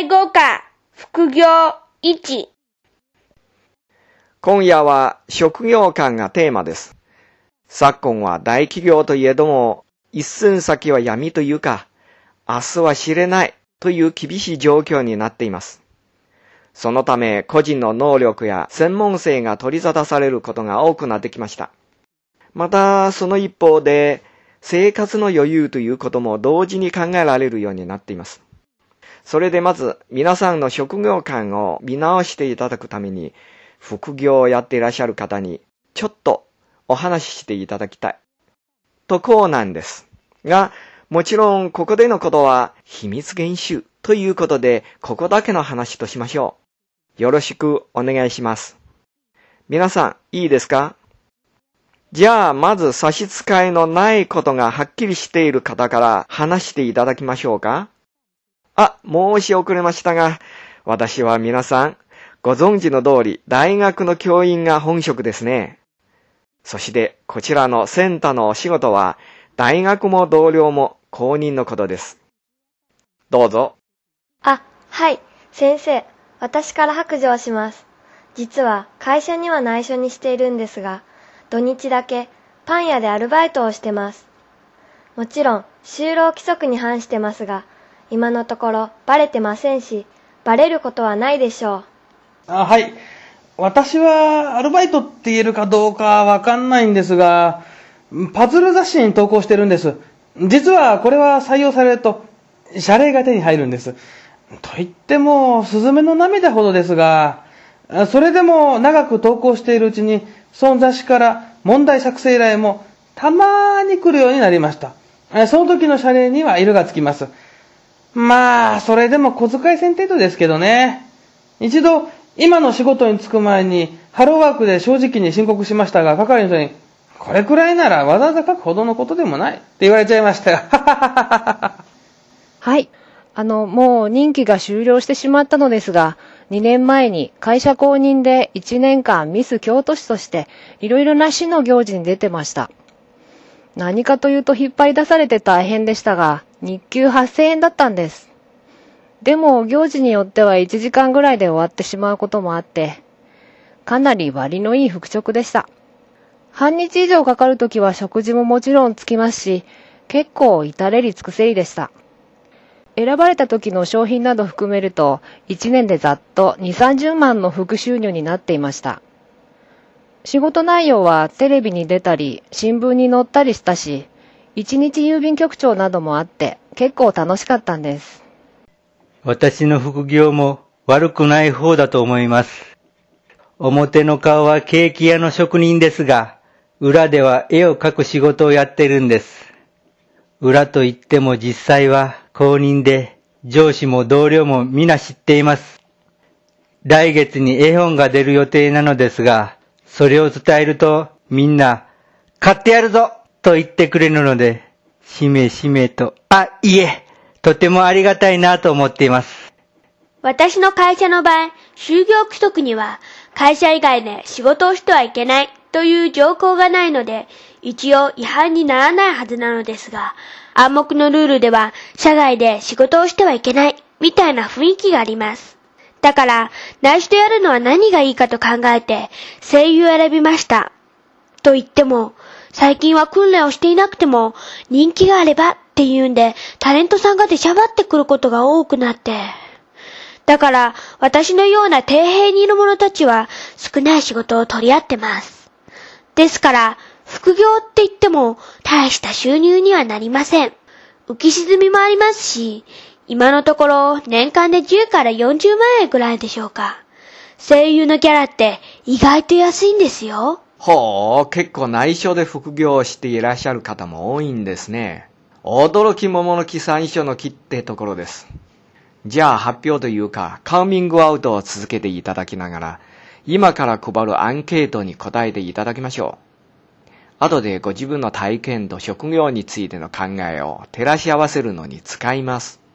第5課、副業1。今夜は職業観がテーマです。昨今は大企業といえども、一寸先は闇というか、明日は知れないという厳しい状況になっています。そのため個人の能力や専門性が取り沙汰されることが多くなってきました。また、その一方で、生活の余裕ということも同時に考えられるようになっています。それでまず、皆さんの職業観を見直していただくために、副業をやっていらっしゃる方に、ちょっとお話ししていただきたい。とこうなんです。が、もちろん、ここでのことは、秘密厳守ということで、ここだけの話としましょう。よろしくお願いします。皆さん、いいですか？じゃあ、まず差し支えのないことがはっきりしている方から話していただきましょうかあ、申し遅れましたが、私は皆さん、ご存知の通り、大学の教員が本職ですね。そして、こちらのセンターのお仕事は、大学も同僚も公認のことです。どうぞ。あ、はい。先生、私から白状します。実は会社には内緒にしているんですが、土日だけパン屋でアルバイトをしてます。もちろん、就労規則に反してますが、今のところバレてませんし、バレることはないでしょう。あはい。私はアルバイトって言えるかどうかわかんないんですが、パズル雑誌に投稿してるんです。実はこれは採用されると、謝礼が手に入るんです。と言っても、スズメの涙ほどですが、それでも長く投稿しているうちに、その雑誌から問題作成依頼もたまに来るようになりました。その時の謝礼には色がつきます。まあ、それでも小遣い銭程度ですけどね。一度、今の仕事に就く前に、ハローワークで正直に申告しましたが、係の人に、これくらいならわざわざ書くほどのことでもないって言われちゃいましたよ。はい。あの、もう任期が終了してしまったのですが、2年前に会社公認で1年間ミス京都市としていろいろな市の行事に出てました。何かというと引っ張り出されて大変でしたが、日給8000円だったんです。でも行事によっては1時間ぐらいで終わってしまうこともあって、かなり割のいい復職でした。半日以上かかるときは食事ももちろんつきますし、結構至れり尽くせりでした。選ばれた時の商品など含めると、1年でざっと2、30万の副収入になっていました。仕事内容はテレビに出たり、新聞に載ったりしたし、一日郵便局長などもあって、結構楽しかったんです。私の副業も悪くない方だと思います。表の顔はケーキ屋の職人ですが、裏では絵を描く仕事をやってるんです。裏といっても実際は公認で、上司も同僚も皆知っています。来月に絵本が出る予定なのですが、それを伝えるとみんな、買ってやるぞと言ってくれるので、しめしめと、あ、いえ、とてもありがたいなと思っています。私の会社の場合、就業規則には、会社以外で仕事をしてはいけないという条項がないので、一応違反にならないはずなのですが、暗黙のルールでは、社外で仕事をしてはいけない、みたいな雰囲気があります。だから、内緒でやるのは何がいいかと考えて、声優を選びました。と言っても、最近は訓練をしていなくても、人気があればっていうんで、タレントさんが出しゃばってくることが多くなって。だから、私のような底辺にいる者たちは、少ない仕事を取り合ってます。ですから、副業って言っても、大した収入にはなりません。浮き沈みもありますし、今のところ、年間で10から40万円くらいでしょうか。声優のギャラって、意外と安いんですよ。ほう、結構内緒で副業をしていらっしゃる方も多いんですね。驚き桃の木三所の木ってところです。じゃあ発表というか、カウミングアウトを続けていただきながら、今から配るアンケートに答えていただきましょう。後でご自分の体験と職業についての考えを照らし合わせるのに使います。